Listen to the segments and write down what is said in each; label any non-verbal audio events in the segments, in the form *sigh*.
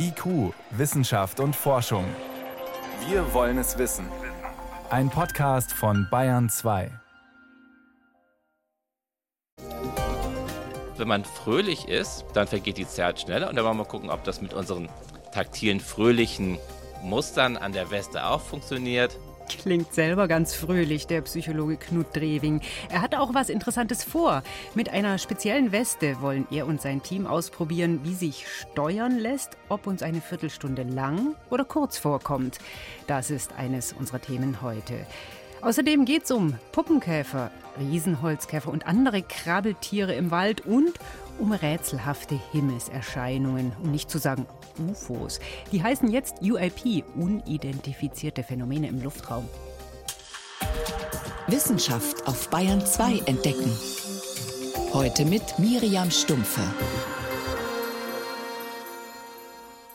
IQ, Wissenschaft und Forschung. Wir wollen es wissen. Ein Podcast von Bayern 2. Wenn man fröhlich ist, dann vergeht die Zeit schneller und dann wollen wir mal gucken, ob das mit unseren taktilen, fröhlichen Mustern an der Weste auch funktioniert. Klingt selber ganz fröhlich, der Psychologe Knut Drewing. Er hat auch was Interessantes vor. Mit einer speziellen Weste wollen er und sein Team ausprobieren, wie sich steuern lässt, ob uns eine Viertelstunde lang oder kurz vorkommt. Das ist eines unserer Themen heute. Außerdem geht es um Puppenkäfer, Riesenholzkäfer und andere Krabbeltiere im Wald und um rätselhafte Himmelserscheinungen, um nicht zu sagen UFOs. Die heißen jetzt UAP, unidentifizierte Phänomene im Luftraum. Wissenschaft auf Bayern 2 entdecken. Heute mit Miriam Stumpfe.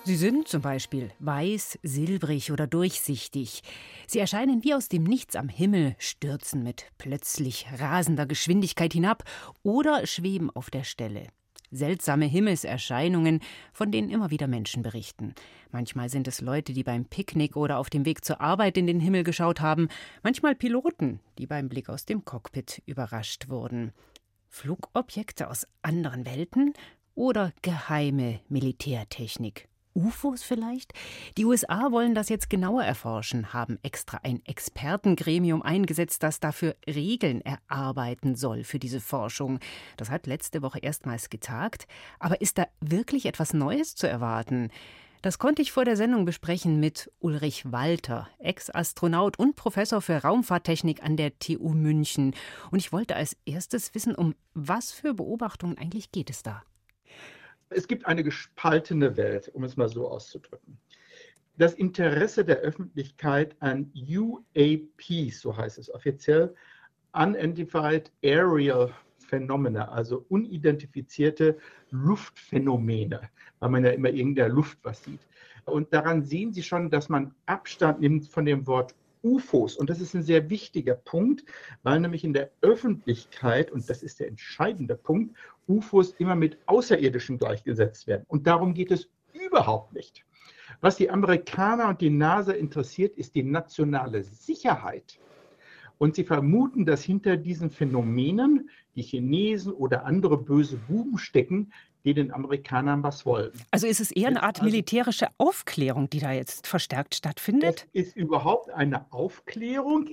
Sie sind zum Beispiel weiß, silbrig oder durchsichtig. Sie erscheinen wie aus dem Nichts am Himmel, stürzen mit plötzlich rasender Geschwindigkeit hinab oder schweben auf der Stelle. Seltsame Himmelserscheinungen, von denen immer wieder Menschen berichten. Manchmal sind es Leute, die beim Picknick oder auf dem Weg zur Arbeit in den Himmel geschaut haben, manchmal Piloten, die beim Blick aus dem Cockpit überrascht wurden. Flugobjekte aus anderen Welten oder geheime Militärtechnik. UFOs vielleicht? Die USA wollen das jetzt genauer erforschen, haben extra ein Expertengremium eingesetzt, das dafür Regeln erarbeiten soll für diese Forschung. Das hat letzte Woche erstmals getagt. Aber ist da wirklich etwas Neues zu erwarten? Das konnte ich vor der Sendung besprechen mit Ulrich Walter, Ex-Astronaut und Professor für Raumfahrttechnik an der TU München. Und ich wollte als erstes wissen, um was für Beobachtungen eigentlich geht es da? Es gibt eine gespaltene Welt, um es mal so auszudrücken. Das Interesse der Öffentlichkeit an UAPs, so heißt es offiziell, Unidentified Aerial Phenomena, also unidentifizierte Luftphänomene, weil man ja immer in der Luft was sieht. Und daran sehen Sie schon, dass man Abstand nimmt von dem Wort UFOs. Und das ist ein sehr wichtiger Punkt, weil nämlich in der Öffentlichkeit, und das ist der entscheidende Punkt, UFOs immer mit Außerirdischen gleichgesetzt werden. Und darum geht es überhaupt nicht. Was die Amerikaner und die NASA interessiert, ist die nationale Sicherheit. Und sie vermuten, dass hinter diesen Phänomenen die Chinesen oder andere böse Buben stecken, die den Amerikanern was wollen. Also ist es eher eine Art also militärische Aufklärung, die da jetzt verstärkt stattfindet? Es ist überhaupt eine Aufklärung.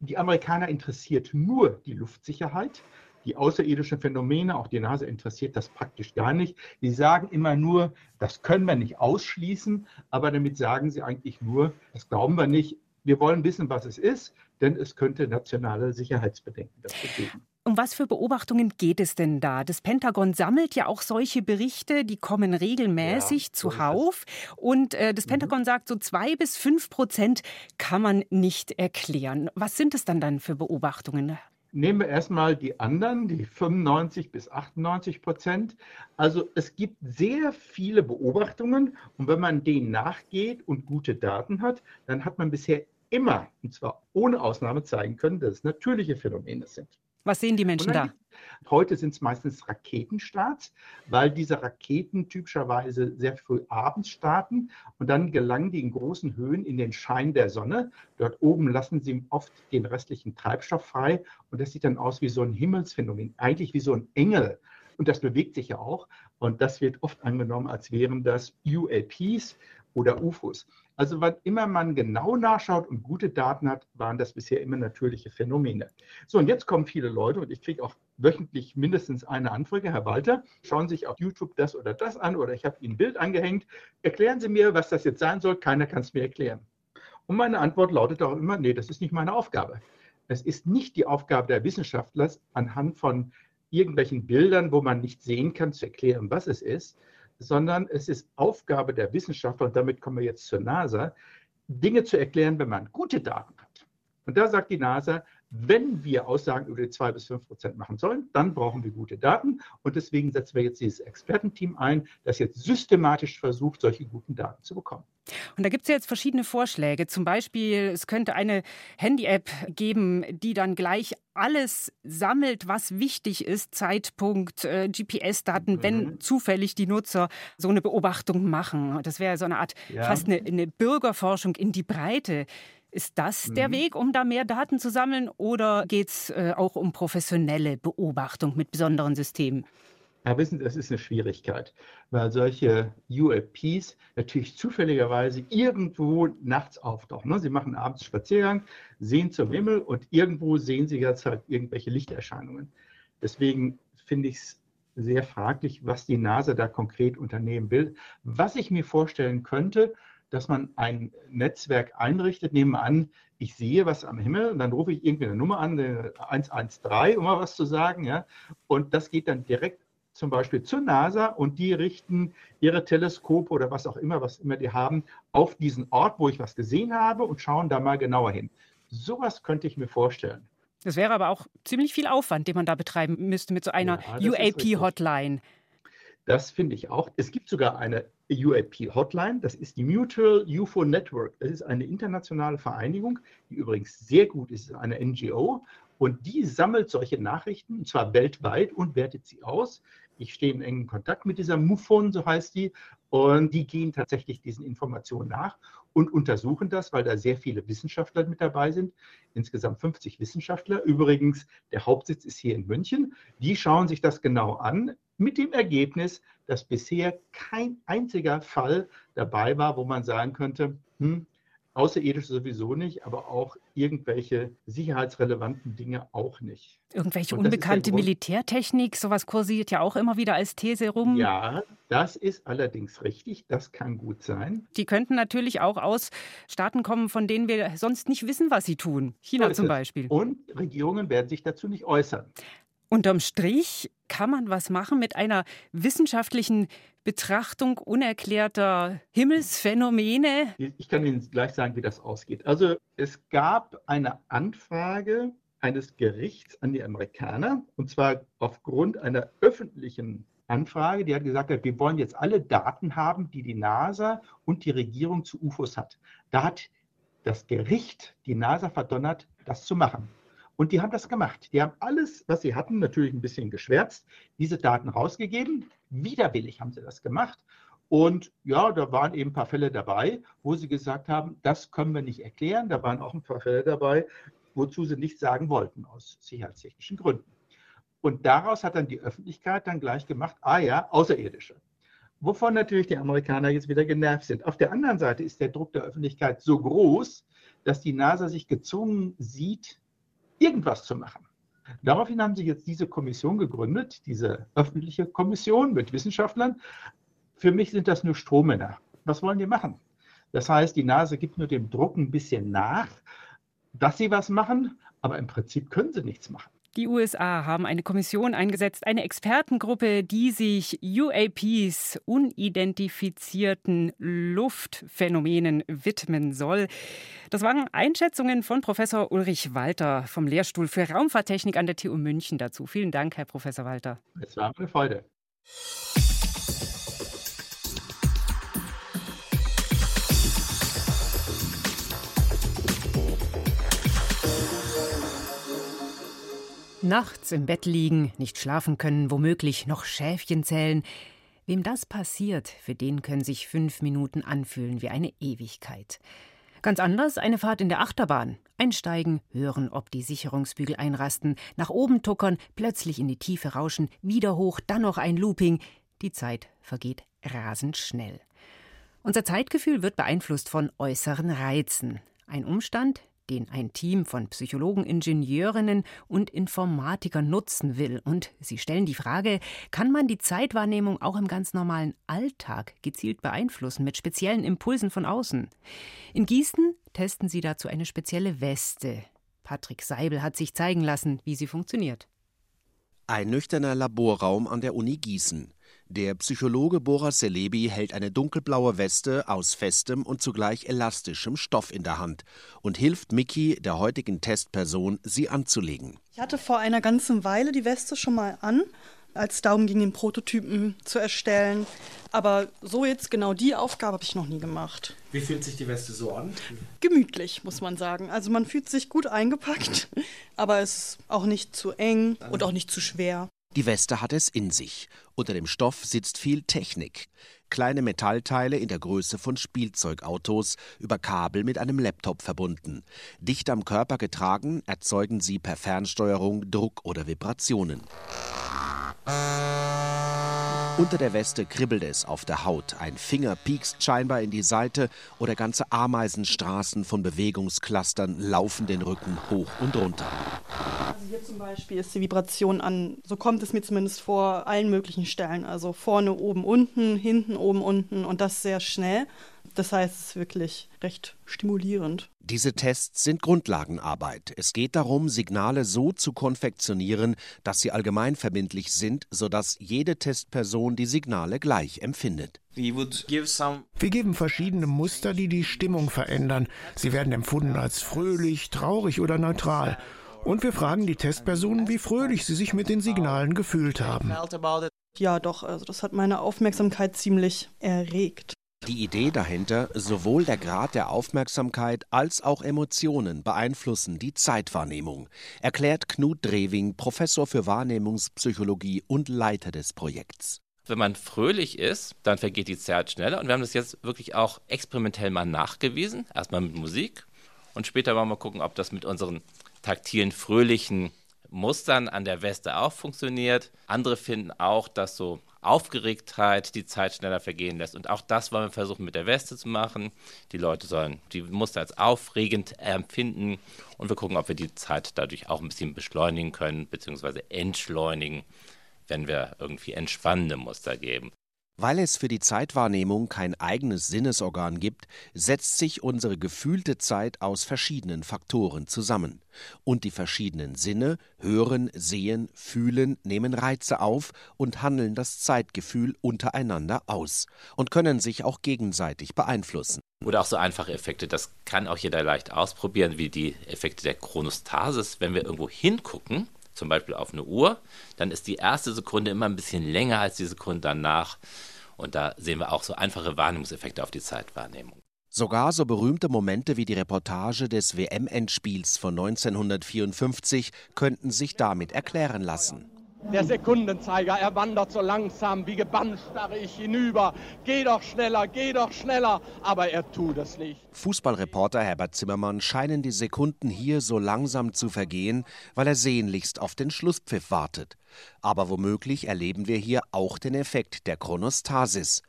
Die Amerikaner interessiert nur die Luftsicherheit. Die außerirdischen Phänomene, auch die NASA interessiert das praktisch gar nicht. Sie sagen immer nur, das können wir nicht ausschließen, aber damit sagen sie eigentlich nur, das glauben wir nicht. Wir wollen wissen, was es ist, denn es könnte nationale Sicherheitsbedenken dazu geben. Um was für Beobachtungen geht es denn da? Das Pentagon sammelt ja auch solche Berichte, die kommen regelmäßig ja, zuhauf. Und äh, das mhm. Pentagon mhm. sagt, so zwei bis fünf Prozent kann man nicht erklären. Was sind es dann dann für Beobachtungen? Nehmen wir erstmal die anderen, die 95 bis 98 Prozent. Also es gibt sehr viele Beobachtungen und wenn man denen nachgeht und gute Daten hat, dann hat man bisher immer, und zwar ohne Ausnahme, zeigen können, dass es natürliche Phänomene sind. Was sehen die Menschen da? Heute sind es meistens Raketenstarts, weil diese Raketen typischerweise sehr früh abends starten und dann gelangen die in großen Höhen in den Schein der Sonne. Dort oben lassen sie oft den restlichen Treibstoff frei und das sieht dann aus wie so ein Himmelsphänomen, eigentlich wie so ein Engel. Und das bewegt sich ja auch. Und das wird oft angenommen, als wären das UAPs oder UFOs. Also wann immer man genau nachschaut und gute Daten hat, waren das bisher immer natürliche Phänomene. So, und jetzt kommen viele Leute und ich kriege auch wöchentlich mindestens eine Anfrage. Herr Walter, schauen Sie sich auf YouTube das oder das an oder ich habe Ihnen ein Bild angehängt. Erklären Sie mir, was das jetzt sein soll. Keiner kann es mir erklären. Und meine Antwort lautet auch immer, nee, das ist nicht meine Aufgabe. Es ist nicht die Aufgabe der Wissenschaftler, anhand von irgendwelchen Bildern, wo man nicht sehen kann, zu erklären, was es ist, sondern es ist Aufgabe der Wissenschaftler, und damit kommen wir jetzt zur NASA, Dinge zu erklären, wenn man gute Daten hat. Und da sagt die NASA, wenn wir Aussagen über die 2 bis 5 Prozent machen sollen, dann brauchen wir gute Daten. Und deswegen setzen wir jetzt dieses Expertenteam ein, das jetzt systematisch versucht, solche guten Daten zu bekommen. Und da gibt es jetzt verschiedene Vorschläge. Zum Beispiel, es könnte eine Handy-App geben, die dann gleich alles sammelt, was wichtig ist, Zeitpunkt, äh, GPS-Daten, mhm. wenn zufällig die Nutzer so eine Beobachtung machen. Das wäre so eine Art ja. fast eine, eine, Bürgerforschung in die Breite. Ist das mhm. der Weg, um da mehr Daten zu sammeln oder geht es äh, auch um professionelle Beobachtung mit besonderen Systemen? Ja, wissen Sie, das ist eine Schwierigkeit, weil solche UAPs natürlich zufälligerweise irgendwo nachts auftauchen. Ne? Sie machen abends Spaziergang, sehen zum Himmel und irgendwo sehen Sie jetzt halt irgendwelche Lichterscheinungen. Deswegen finde ich es sehr fraglich, was die NASA da konkret unternehmen will. Was ich mir vorstellen könnte, dass man ein Netzwerk einrichtet, nehmen wir an, ich sehe was am Himmel und dann rufe ich irgendwie eine Nummer an, 113, um mal was zu sagen, ja, und das geht dann direkt zum Beispiel zur NASA und die richten ihre Teleskope oder was auch immer, was immer die haben, auf diesen Ort, wo ich was gesehen habe und schauen da mal genauer hin. Sowas könnte ich mir vorstellen. Das wäre aber auch ziemlich viel Aufwand, den man da betreiben müsste mit so einer ja, UAP-Hotline. Das finde ich auch. Es gibt sogar eine UAP-Hotline, das ist die Mutual UFO Network. Das ist eine internationale Vereinigung, die übrigens sehr gut ist, eine NGO. Und die sammelt solche Nachrichten, und zwar weltweit, und wertet sie aus. Ich stehe in engem Kontakt mit dieser MUFON, so heißt die, und die gehen tatsächlich diesen Informationen nach und untersuchen das, weil da sehr viele Wissenschaftler mit dabei sind. Insgesamt 50 Wissenschaftler. Übrigens, der Hauptsitz ist hier in München. Die schauen sich das genau an, mit dem Ergebnis, dass bisher kein einziger Fall dabei war, wo man sagen könnte, hm, Außerirdisch sowieso nicht, aber auch irgendwelche sicherheitsrelevanten Dinge auch nicht. Irgendwelche unbekannte Militärtechnik, sowas kursiert ja auch immer wieder als These rum. Ja, das ist allerdings richtig, das kann gut sein. Die könnten natürlich auch aus Staaten kommen, von denen wir sonst nicht wissen, was sie tun. China so zum Beispiel. Und Regierungen werden sich dazu nicht äußern. Unterm Strich kann man was machen mit einer wissenschaftlichen Betrachtung unerklärter Himmelsphänomene? Ich kann Ihnen gleich sagen, wie das ausgeht. Also es gab eine Anfrage eines Gerichts an die Amerikaner, und zwar aufgrund einer öffentlichen Anfrage, die hat gesagt, wir wollen jetzt alle Daten haben, die die NASA und die Regierung zu UFOs hat. Da hat das Gericht die NASA verdonnert, das zu machen. Und die haben das gemacht. Die haben alles, was sie hatten, natürlich ein bisschen geschwärzt, diese Daten rausgegeben. Widerwillig haben sie das gemacht. Und ja, da waren eben ein paar Fälle dabei, wo sie gesagt haben, das können wir nicht erklären. Da waren auch ein paar Fälle dabei, wozu sie nichts sagen wollten, aus sicherheitstechnischen Gründen. Und daraus hat dann die Öffentlichkeit dann gleich gemacht, ah ja, Außerirdische. Wovon natürlich die Amerikaner jetzt wieder genervt sind. Auf der anderen Seite ist der Druck der Öffentlichkeit so groß, dass die NASA sich gezwungen sieht, irgendwas zu machen. Daraufhin haben sie jetzt diese Kommission gegründet, diese öffentliche Kommission mit Wissenschaftlern. Für mich sind das nur Strohmänner. Was wollen die machen? Das heißt, die Nase gibt nur dem Druck ein bisschen nach, dass sie was machen, aber im Prinzip können sie nichts machen. Die USA haben eine Kommission eingesetzt, eine Expertengruppe, die sich UAPs, unidentifizierten Luftphänomenen widmen soll. Das waren Einschätzungen von Professor Ulrich Walter vom Lehrstuhl für Raumfahrttechnik an der TU München dazu. Vielen Dank, Herr Professor Walter. Es war eine Freude. Nachts im Bett liegen, nicht schlafen können, womöglich noch Schäfchen zählen. Wem das passiert, für den können sich fünf Minuten anfühlen wie eine Ewigkeit. Ganz anders eine Fahrt in der Achterbahn. Einsteigen, hören, ob die Sicherungsbügel einrasten, nach oben tuckern, plötzlich in die Tiefe rauschen, wieder hoch, dann noch ein Looping. Die Zeit vergeht rasend schnell. Unser Zeitgefühl wird beeinflusst von äußeren Reizen. Ein Umstand, den ein Team von Psychologen, Ingenieurinnen und Informatikern nutzen will. Und sie stellen die Frage, kann man die Zeitwahrnehmung auch im ganz normalen Alltag gezielt beeinflussen mit speziellen Impulsen von außen? In Gießen testen sie dazu eine spezielle Weste. Patrick Seibel hat sich zeigen lassen, wie sie funktioniert. Ein nüchterner Laborraum an der Uni Gießen. Der Psychologe Boras Celebi hält eine dunkelblaue Weste aus festem und zugleich elastischem Stoff in der Hand und hilft Miki, der heutigen Testperson, sie anzulegen. Ich hatte vor einer ganzen Weile die Weste schon mal an. als es darum ging, den Prototypen zu erstellen. Aber so jetzt genau die Aufgabe habe ich noch nie gemacht. Wie fühlt sich die Weste so an? Gemütlich, muss man sagen. Also man fühlt sich gut eingepackt, *laughs* aber es ist auch nicht zu eng und auch nicht zu schwer. Die Weste hat es in sich. Unter dem Stoff sitzt viel Technik. Kleine Metallteile in der Größe von Spielzeugautos, über Kabel mit einem Laptop verbunden. Dicht am Körper getragen, erzeugen sie per Fernsteuerung Druck oder Vibrationen. Unter der Weste kribbelt es auf der Haut, ein Finger piekst scheinbar in die Seite oder ganze Ameisenstraßen von Bewegungsklustern laufen den Rücken hoch und runter. Also hier zum Beispiel ist die Vibration an, so kommt es mir zumindest vor, allen möglichen Stellen. Also vorne, oben, unten, hinten, oben, unten und das sehr schnell. Das heißt, es ist wirklich recht stimulierend. Diese Tests sind Grundlagenarbeit. Es geht darum, Signale so zu konfektionieren, dass sie allgemeinverbindlich sind, sodass jede Testperson die Signale gleich empfindet. Wir geben verschiedene Muster, die die Stimmung verändern. Sie werden empfunden als fröhlich, traurig oder neutral. Und wir fragen die Testpersonen, wie fröhlich sie sich mit den Signalen gefühlt haben. Ja, doch, also das hat meine Aufmerksamkeit ziemlich erregt. Die Idee dahinter, sowohl der Grad der Aufmerksamkeit als auch Emotionen beeinflussen die Zeitwahrnehmung, erklärt Knut Drewing, Professor für Wahrnehmungspsychologie und Leiter des Projekts. Wenn man fröhlich ist, dann vergeht die Zeit schneller. Und wir haben das jetzt wirklich auch experimentell mal nachgewiesen. Erstmal mit Musik und später wollen wir gucken, ob das mit unseren taktilen, fröhlichen Mustern an der Weste auch funktioniert. Andere finden auch, dass so Aufgeregtheit die Zeit schneller vergehen lässt. Und auch das wollen wir versuchen mit der Weste zu machen. Die Leute sollen die Muster als aufregend empfinden und wir gucken, ob wir die Zeit dadurch auch ein bisschen beschleunigen können, beziehungsweise entschleunigen, wenn wir irgendwie entspannende Muster geben. Weil es für die Zeitwahrnehmung kein eigenes Sinnesorgan gibt, setzt sich unsere gefühlte Zeit aus verschiedenen Faktoren zusammen. Und die verschiedenen Sinne hören, sehen, fühlen, nehmen Reize auf und handeln das Zeitgefühl untereinander aus und können sich auch gegenseitig beeinflussen. Oder auch so einfache Effekte, das kann auch jeder leicht ausprobieren, wie die Effekte der Chronostasis. Wenn wir irgendwo hingucken, zum Beispiel auf eine Uhr, dann ist die erste Sekunde immer ein bisschen länger als die Sekunde danach. Und da sehen wir auch so einfache Wahrnehmungseffekte auf die Zeitwahrnehmung. Sogar so berühmte Momente wie die Reportage des WM-Endspiels von 1954 könnten sich damit erklären lassen. Der Sekundenzeiger, er wandert so langsam, wie gebannt starre ich hinüber. Geh doch schneller, geh doch schneller, aber er tut es nicht. Fußballreporter Herbert Zimmermann scheinen die Sekunden hier so langsam zu vergehen, weil er sehnlichst auf den Schlusspfiff wartet. Aber womöglich erleben wir hier auch den Effekt der Chronostasis.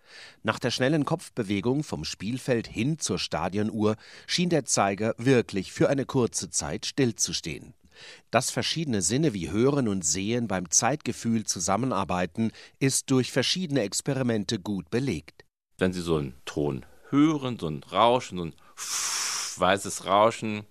Nach der schnellen Kopfbewegung vom Spielfeld hin zur Stadionuhr schien der Zeiger wirklich für eine kurze Zeit stillzustehen. Dass verschiedene Sinne wie Hören und Sehen beim Zeitgefühl zusammenarbeiten, ist durch verschiedene Experimente gut belegt. Wenn Sie so einen Ton hören, so ein Rauschen, so ein weißes Rauschen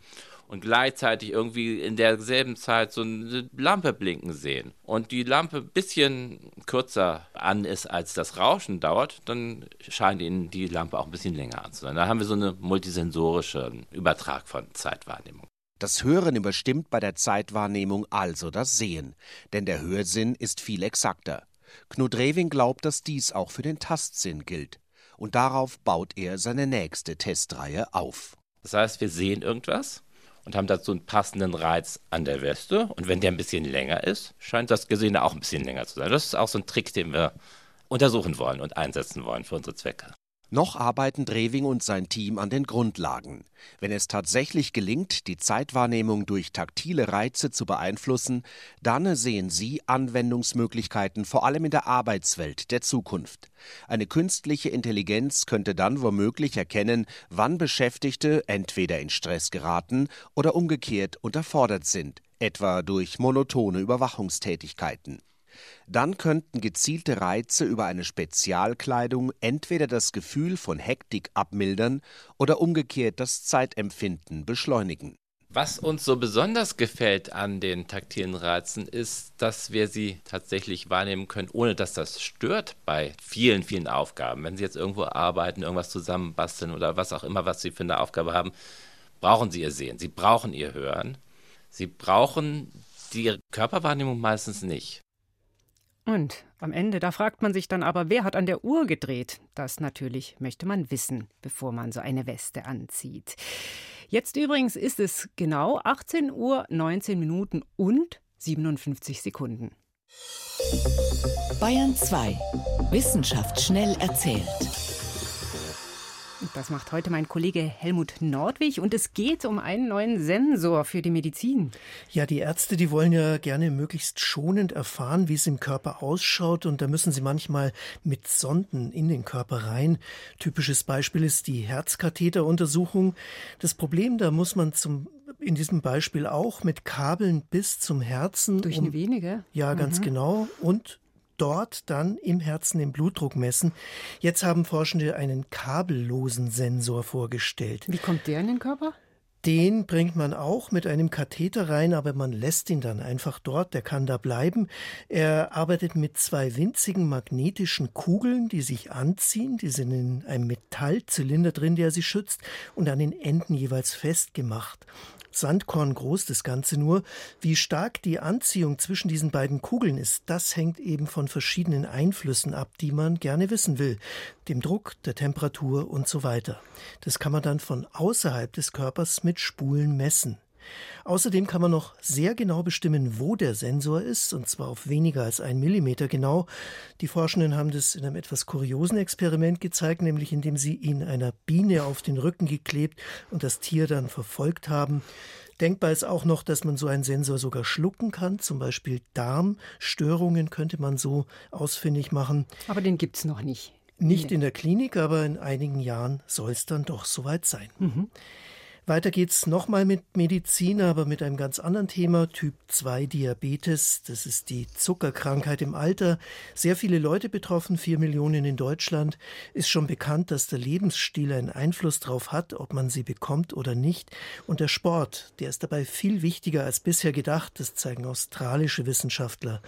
und gleichzeitig irgendwie in derselben Zeit so eine Lampe blinken sehen und die Lampe ein bisschen kürzer an ist, als das Rauschen dauert, dann scheint Ihnen die Lampe auch ein bisschen länger an zu sein. Da haben wir so eine multisensorische Übertrag von Zeitwahrnehmung. Das Hören überstimmt bei der Zeitwahrnehmung also das Sehen, denn der Hörsinn ist viel exakter. Knut Rewing glaubt, dass dies auch für den Tastsinn gilt. Und darauf baut er seine nächste Testreihe auf. Das heißt, wir sehen irgendwas und haben dazu einen passenden Reiz an der Weste. Und wenn der ein bisschen länger ist, scheint das Gesehene auch ein bisschen länger zu sein. Das ist auch so ein Trick, den wir untersuchen wollen und einsetzen wollen für unsere Zwecke. Noch arbeiten Drewing und sein Team an den Grundlagen. Wenn es tatsächlich gelingt, die Zeitwahrnehmung durch taktile Reize zu beeinflussen, dann sehen sie Anwendungsmöglichkeiten vor allem in der Arbeitswelt der Zukunft. Eine künstliche Intelligenz könnte dann womöglich erkennen, wann Beschäftigte entweder in Stress geraten oder umgekehrt unterfordert sind, etwa durch monotone Überwachungstätigkeiten. Dann könnten gezielte Reize über eine Spezialkleidung entweder das Gefühl von Hektik abmildern oder umgekehrt das Zeitempfinden beschleunigen. Was uns so besonders gefällt an den taktilen Reizen ist, dass wir sie tatsächlich wahrnehmen können, ohne dass das stört bei vielen, vielen Aufgaben. Wenn Sie jetzt irgendwo arbeiten, irgendwas zusammenbasteln oder was auch immer, was Sie für eine Aufgabe haben, brauchen Sie Ihr Sehen, Sie brauchen Ihr Hören. Sie brauchen die Körperwahrnehmung meistens nicht. Und am Ende, da fragt man sich dann aber, wer hat an der Uhr gedreht? Das natürlich möchte man wissen, bevor man so eine Weste anzieht. Jetzt übrigens ist es genau 18 Uhr 19 Minuten und 57 Sekunden. Bayern 2. Wissenschaft schnell erzählt. Das macht heute mein Kollege Helmut Nordwig und es geht um einen neuen Sensor für die Medizin. Ja, die Ärzte, die wollen ja gerne möglichst schonend erfahren, wie es im Körper ausschaut und da müssen sie manchmal mit Sonden in den Körper rein. Typisches Beispiel ist die Herzkatheteruntersuchung. Das Problem, da muss man zum in diesem Beispiel auch mit Kabeln bis zum Herzen. Durch eine um, Vene, Ja, ganz mhm. genau. Und dort dann im Herzen den Blutdruck messen. Jetzt haben Forschende einen kabellosen Sensor vorgestellt. Wie kommt der in den Körper? Den bringt man auch mit einem Katheter rein, aber man lässt ihn dann einfach dort, der kann da bleiben. Er arbeitet mit zwei winzigen magnetischen Kugeln, die sich anziehen, die sind in einem Metallzylinder drin, der sie schützt und an den Enden jeweils festgemacht. Sandkorn groß das Ganze nur. Wie stark die Anziehung zwischen diesen beiden Kugeln ist, das hängt eben von verschiedenen Einflüssen ab, die man gerne wissen will. Dem Druck, der Temperatur und so weiter. Das kann man dann von außerhalb des Körpers mit Spulen messen. Außerdem kann man noch sehr genau bestimmen, wo der Sensor ist, und zwar auf weniger als ein Millimeter genau. Die Forschenden haben das in einem etwas kuriosen Experiment gezeigt, nämlich indem sie ihn einer Biene auf den Rücken geklebt und das Tier dann verfolgt haben. Denkbar ist auch noch, dass man so einen Sensor sogar schlucken kann. Zum Beispiel Darmstörungen könnte man so ausfindig machen. Aber den gibt es noch nicht. Nicht in der Klinik, aber in einigen Jahren soll es dann doch soweit sein. Mhm. Weiter geht's nochmal mit Medizin, aber mit einem ganz anderen Thema, Typ 2 Diabetes. Das ist die Zuckerkrankheit im Alter. Sehr viele Leute betroffen, vier Millionen in Deutschland. Ist schon bekannt, dass der Lebensstil einen Einfluss darauf hat, ob man sie bekommt oder nicht. Und der Sport, der ist dabei viel wichtiger als bisher gedacht. Das zeigen australische Wissenschaftler.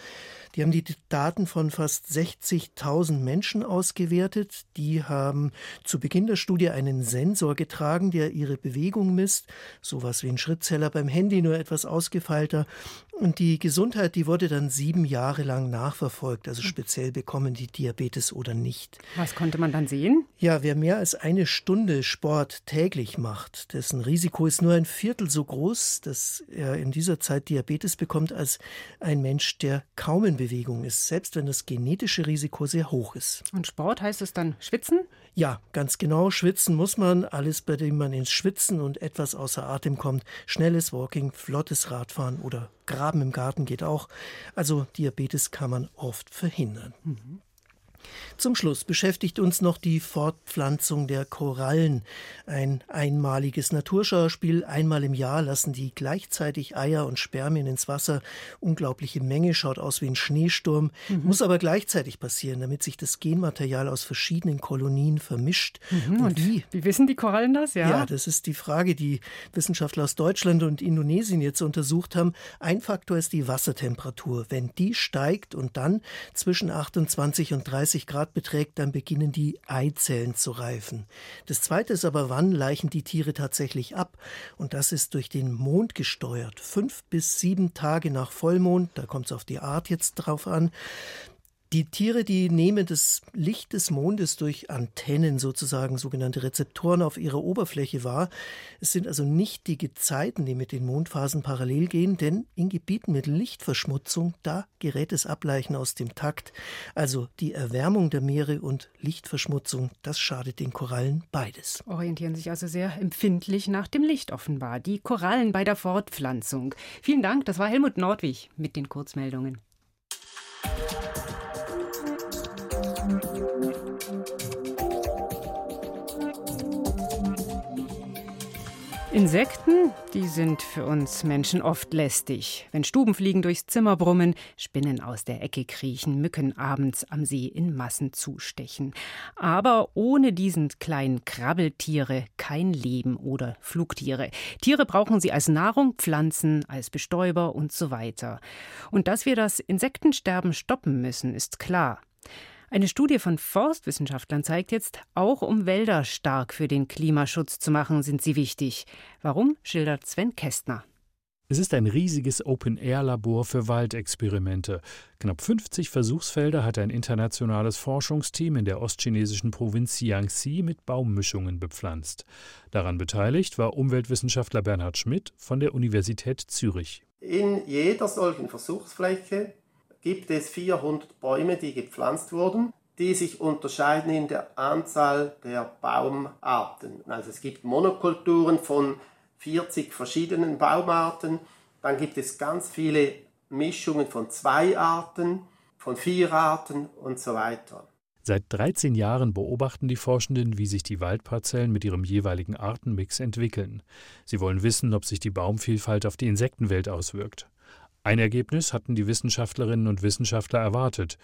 Die haben die Daten von fast 60.000 Menschen ausgewertet. Die haben zu Beginn der Studie einen Sensor getragen, der ihre Bewegung misst. Sowas wie ein Schrittzeller beim Handy, nur etwas ausgefeilter. Und die Gesundheit, die wurde dann sieben Jahre lang nachverfolgt, also speziell bekommen die Diabetes oder nicht. Was konnte man dann sehen? Ja, wer mehr als eine Stunde Sport täglich macht, dessen Risiko ist nur ein Viertel so groß, dass er in dieser Zeit Diabetes bekommt, als ein Mensch, der kaum in Bewegung ist, selbst wenn das genetische Risiko sehr hoch ist. Und Sport heißt es dann schwitzen? Ja, ganz genau. Schwitzen muss man. Alles, bei dem man ins Schwitzen und etwas außer Atem kommt. Schnelles Walking, flottes Radfahren oder Graben im Garten geht auch. Also Diabetes kann man oft verhindern. Mhm. Zum Schluss beschäftigt uns noch die Fortpflanzung der Korallen. Ein einmaliges Naturschauspiel. Einmal im Jahr lassen die gleichzeitig Eier und Spermien ins Wasser. Unglaubliche Menge, schaut aus wie ein Schneesturm. Mhm. Muss aber gleichzeitig passieren, damit sich das Genmaterial aus verschiedenen Kolonien vermischt. Mhm. Und, und wie? Wie wissen die Korallen das? Ja? ja, das ist die Frage, die Wissenschaftler aus Deutschland und Indonesien jetzt untersucht haben. Ein Faktor ist die Wassertemperatur. Wenn die steigt und dann zwischen 28 und 30 30 Grad beträgt, dann beginnen die Eizellen zu reifen. Das zweite ist aber, wann leichen die Tiere tatsächlich ab? Und das ist durch den Mond gesteuert. Fünf bis sieben Tage nach Vollmond, da kommt es auf die Art jetzt drauf an, die Tiere, die nehmen das Licht des Mondes durch Antennen sozusagen, sogenannte Rezeptoren auf ihrer Oberfläche wahr. Es sind also nicht die Gezeiten, die mit den Mondphasen parallel gehen, denn in Gebieten mit Lichtverschmutzung, da gerät das Ableichen aus dem Takt. Also die Erwärmung der Meere und Lichtverschmutzung, das schadet den Korallen beides. Orientieren sich also sehr empfindlich nach dem Licht offenbar. Die Korallen bei der Fortpflanzung. Vielen Dank, das war Helmut Nordwig mit den Kurzmeldungen. Insekten, die sind für uns Menschen oft lästig. Wenn Stubenfliegen durchs Zimmer brummen, Spinnen aus der Ecke kriechen, Mücken abends am See in Massen zustechen. Aber ohne diesen kleinen Krabbeltiere kein Leben oder Flugtiere. Tiere brauchen sie als Nahrung, Pflanzen, als Bestäuber und so weiter. Und dass wir das Insektensterben stoppen müssen, ist klar. Eine Studie von Forstwissenschaftlern zeigt jetzt, auch um Wälder stark für den Klimaschutz zu machen, sind sie wichtig. Warum, schildert Sven Kästner. Es ist ein riesiges Open-Air-Labor für Waldexperimente. Knapp 50 Versuchsfelder hat ein internationales Forschungsteam in der ostchinesischen Provinz Jiangxi mit Baummischungen bepflanzt. Daran beteiligt war Umweltwissenschaftler Bernhard Schmidt von der Universität Zürich. In jeder solchen Versuchsfläche gibt es 400 Bäume, die gepflanzt wurden, die sich unterscheiden in der Anzahl der Baumarten. Also es gibt Monokulturen von 40 verschiedenen Baumarten. Dann gibt es ganz viele Mischungen von zwei Arten, von vier Arten und so weiter. Seit 13 Jahren beobachten die Forschenden, wie sich die Waldparzellen mit ihrem jeweiligen Artenmix entwickeln. Sie wollen wissen, ob sich die Baumvielfalt auf die Insektenwelt auswirkt. Ein Ergebnis hatten die Wissenschaftlerinnen und Wissenschaftler erwartet.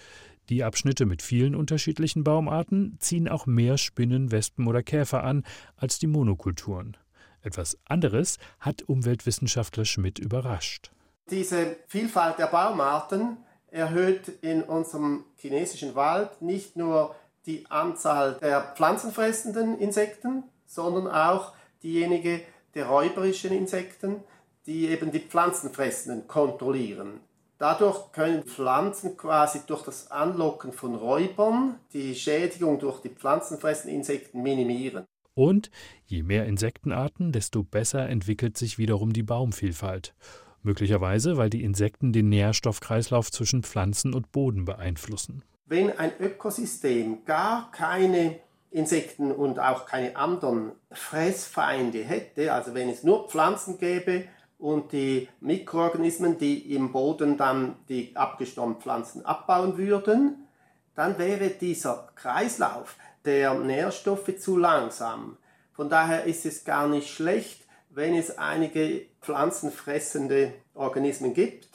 Die Abschnitte mit vielen unterschiedlichen Baumarten ziehen auch mehr Spinnen, Wespen oder Käfer an als die Monokulturen. Etwas anderes hat Umweltwissenschaftler Schmidt überrascht. Diese Vielfalt der Baumarten erhöht in unserem chinesischen Wald nicht nur die Anzahl der pflanzenfressenden Insekten, sondern auch diejenige der räuberischen Insekten, die eben die Pflanzenfressenden kontrollieren. Dadurch können Pflanzen quasi durch das Anlocken von Räubern die Schädigung durch die pflanzenfressenden Insekten minimieren. Und je mehr Insektenarten, desto besser entwickelt sich wiederum die Baumvielfalt. Möglicherweise, weil die Insekten den Nährstoffkreislauf zwischen Pflanzen und Boden beeinflussen. Wenn ein Ökosystem gar keine Insekten und auch keine anderen Fressfeinde hätte, also wenn es nur Pflanzen gäbe und die Mikroorganismen, die im Boden dann die abgestorbenen Pflanzen abbauen würden, dann wäre dieser Kreislauf der Nährstoffe zu langsam. Von daher ist es gar nicht schlecht, wenn es einige pflanzenfressende Organismen gibt,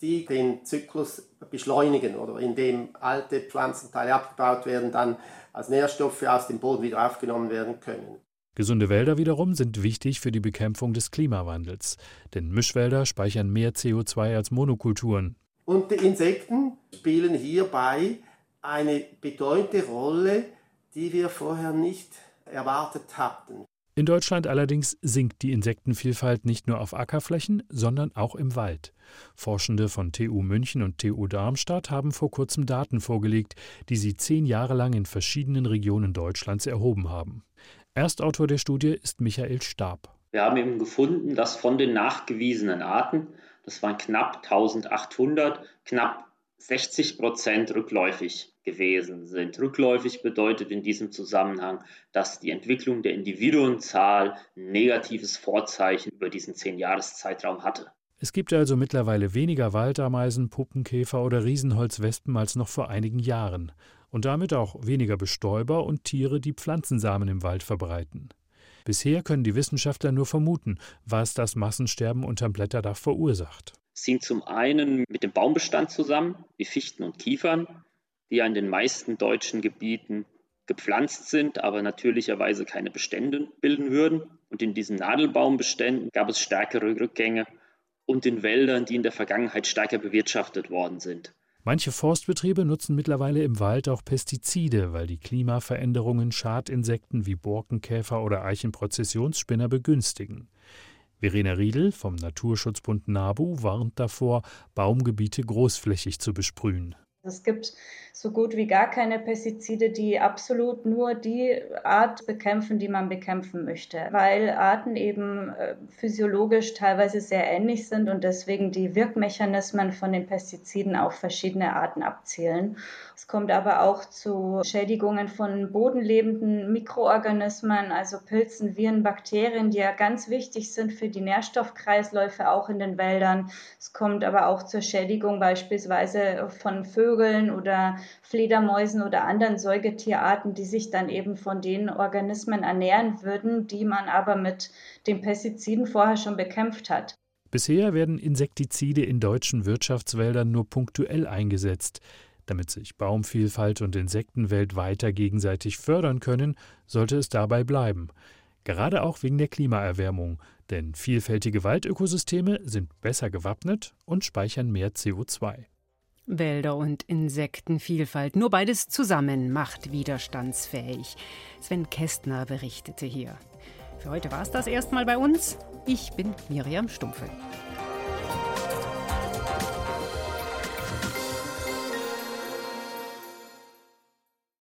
die den Zyklus beschleunigen oder indem alte Pflanzenteile abgebaut werden, dann als Nährstoffe aus dem Boden wieder aufgenommen werden können. Gesunde Wälder wiederum sind wichtig für die Bekämpfung des Klimawandels, denn Mischwälder speichern mehr CO2 als Monokulturen. Und die Insekten spielen hierbei eine bedeutende Rolle die wir vorher nicht erwartet hatten. In Deutschland allerdings sinkt die Insektenvielfalt nicht nur auf Ackerflächen, sondern auch im Wald. Forschende von TU München und TU Darmstadt haben vor kurzem Daten vorgelegt, die sie zehn Jahre lang in verschiedenen Regionen Deutschlands erhoben haben. Erstautor der Studie ist Michael Stab. Wir haben eben gefunden, dass von den nachgewiesenen Arten, das waren knapp 1800, knapp 60 Prozent rückläufig gewesen sind. Rückläufig bedeutet in diesem Zusammenhang, dass die Entwicklung der Individuenzahl ein negatives Vorzeichen über diesen Zehn-Jahres-Zeitraum hatte. Es gibt also mittlerweile weniger Waldameisen, Puppenkäfer oder Riesenholzwespen als noch vor einigen Jahren und damit auch weniger Bestäuber und Tiere, die Pflanzensamen im Wald verbreiten. Bisher können die Wissenschaftler nur vermuten, was das Massensterben unterm Blätterdach verursacht. Es hängt zum einen mit dem Baumbestand zusammen, wie Fichten und Kiefern, die ja in den meisten deutschen Gebieten gepflanzt sind, aber natürlicherweise keine Bestände bilden würden. Und in diesen Nadelbaumbeständen gab es stärkere Rückgänge und in Wäldern, die in der Vergangenheit stärker bewirtschaftet worden sind. Manche Forstbetriebe nutzen mittlerweile im Wald auch Pestizide, weil die Klimaveränderungen Schadinsekten wie Borkenkäfer oder Eichenprozessionsspinner begünstigen. Verena Riedel vom Naturschutzbund NABU warnt davor, Baumgebiete großflächig zu besprühen. Es gibt so gut wie gar keine Pestizide, die absolut nur die Art bekämpfen, die man bekämpfen möchte, weil Arten eben äh, physiologisch teilweise sehr ähnlich sind und deswegen die Wirkmechanismen von den Pestiziden auf verschiedene Arten abzielen. Es kommt aber auch zu Schädigungen von bodenlebenden Mikroorganismen, also Pilzen, Viren, Bakterien, die ja ganz wichtig sind für die Nährstoffkreisläufe auch in den Wäldern. Es kommt aber auch zur Schädigung beispielsweise von Vögeln oder Fledermäusen oder anderen Säugetierarten, die sich dann eben von den Organismen ernähren würden, die man aber mit den Pestiziden vorher schon bekämpft hat. Bisher werden Insektizide in deutschen Wirtschaftswäldern nur punktuell eingesetzt. Damit sich Baumvielfalt und Insektenwelt weiter gegenseitig fördern können, sollte es dabei bleiben. Gerade auch wegen der Klimaerwärmung, denn vielfältige Waldökosysteme sind besser gewappnet und speichern mehr CO2. Wälder und Insektenvielfalt. Nur beides zusammen macht widerstandsfähig. Sven Kästner berichtete hier. Für heute war es das erstmal bei uns. Ich bin Miriam Stumpfe.